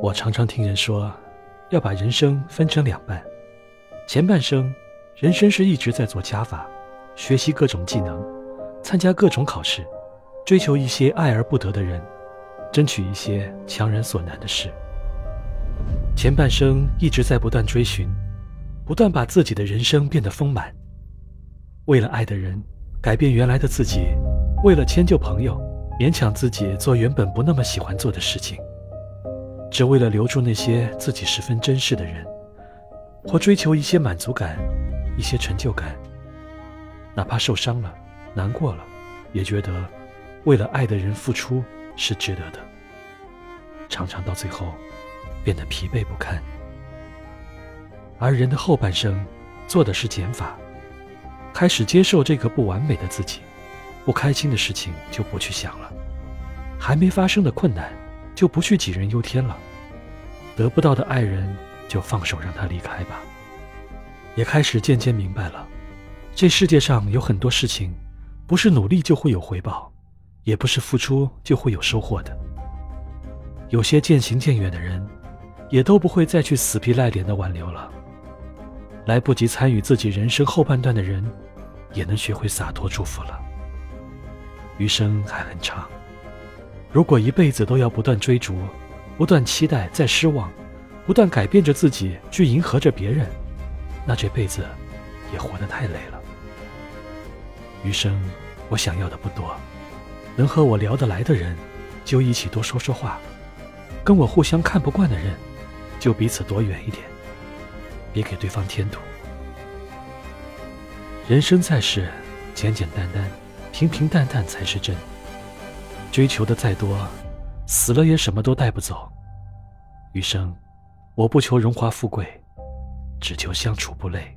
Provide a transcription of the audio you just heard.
我常常听人说，要把人生分成两半，前半生，人生是一直在做加法，学习各种技能，参加各种考试，追求一些爱而不得的人，争取一些强人所难的事。前半生一直在不断追寻，不断把自己的人生变得丰满，为了爱的人，改变原来的自己，为了迁就朋友，勉强自己做原本不那么喜欢做的事情。只为了留住那些自己十分珍视的人，或追求一些满足感、一些成就感，哪怕受伤了、难过了，也觉得为了爱的人付出是值得的。常常到最后变得疲惫不堪。而人的后半生做的是减法，开始接受这个不完美的自己，不开心的事情就不去想了，还没发生的困难。就不去杞人忧天了，得不到的爱人就放手让他离开吧。也开始渐渐明白了，这世界上有很多事情，不是努力就会有回报，也不是付出就会有收获的。有些渐行渐远的人，也都不会再去死皮赖脸的挽留了。来不及参与自己人生后半段的人，也能学会洒脱祝福了。余生还很长。如果一辈子都要不断追逐、不断期待、再失望、不断改变着自己去迎合着别人，那这辈子也活得太累了。余生我想要的不多，能和我聊得来的人就一起多说说话，跟我互相看不惯的人就彼此躲远一点，别给对方添堵。人生在世，简简单单、平平淡淡才是真。追求的再多，死了也什么都带不走。余生，我不求荣华富贵，只求相处不累。